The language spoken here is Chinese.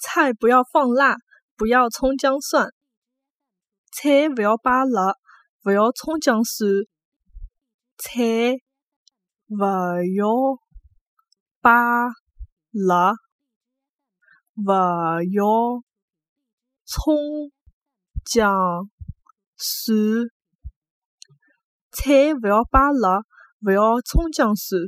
菜不要放辣不要葱姜蒜。菜不要把辣不要葱姜蒜。菜不要把辣不要葱姜蒜。菜不要把辣不要葱姜蒜